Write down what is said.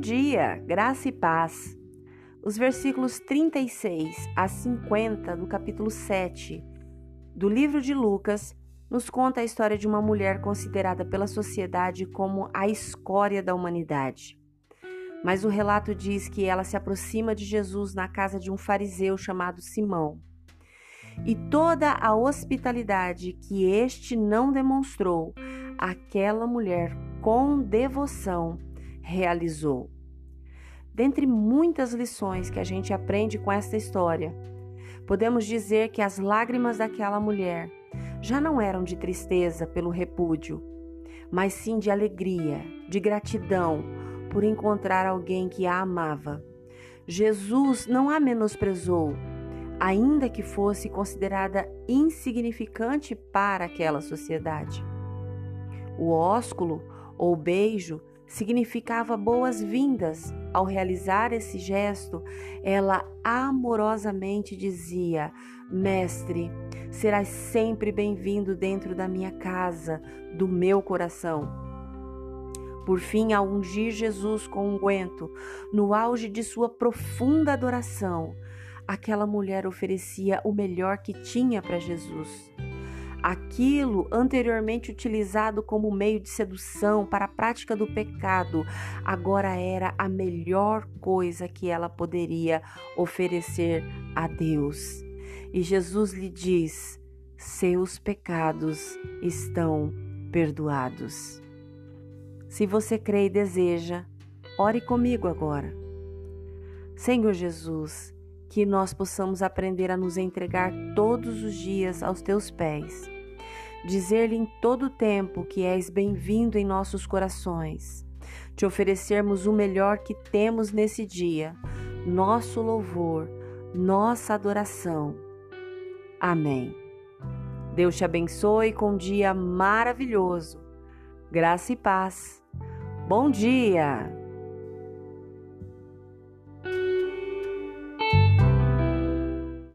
dia, graça e paz. Os versículos 36 a 50 do capítulo 7 do livro de Lucas nos conta a história de uma mulher considerada pela sociedade como a escória da humanidade. Mas o relato diz que ela se aproxima de Jesus na casa de um fariseu chamado Simão. E toda a hospitalidade que este não demonstrou, aquela mulher com devoção realizou. Dentre muitas lições que a gente aprende com esta história, podemos dizer que as lágrimas daquela mulher já não eram de tristeza pelo repúdio, mas sim de alegria, de gratidão por encontrar alguém que a amava. Jesus não a menosprezou, ainda que fosse considerada insignificante para aquela sociedade. O ósculo ou beijo significava boas-vindas. Ao realizar esse gesto, ela amorosamente dizia: Mestre, serás sempre bem-vindo dentro da minha casa, do meu coração. Por fim, ao ungir Jesus com unguento, um no auge de sua profunda adoração, aquela mulher oferecia o melhor que tinha para Jesus. Aquilo anteriormente utilizado como meio de sedução para a prática do pecado, agora era a melhor coisa que ela poderia oferecer a Deus. E Jesus lhe diz: Seus pecados estão perdoados. Se você crê e deseja, ore comigo agora. Senhor Jesus, que nós possamos aprender a nos entregar todos os dias aos teus pés. Dizer-lhe em todo o tempo que és bem-vindo em nossos corações. Te oferecermos o melhor que temos nesse dia, nosso louvor, nossa adoração. Amém. Deus te abençoe com um dia maravilhoso. Graça e paz. Bom dia!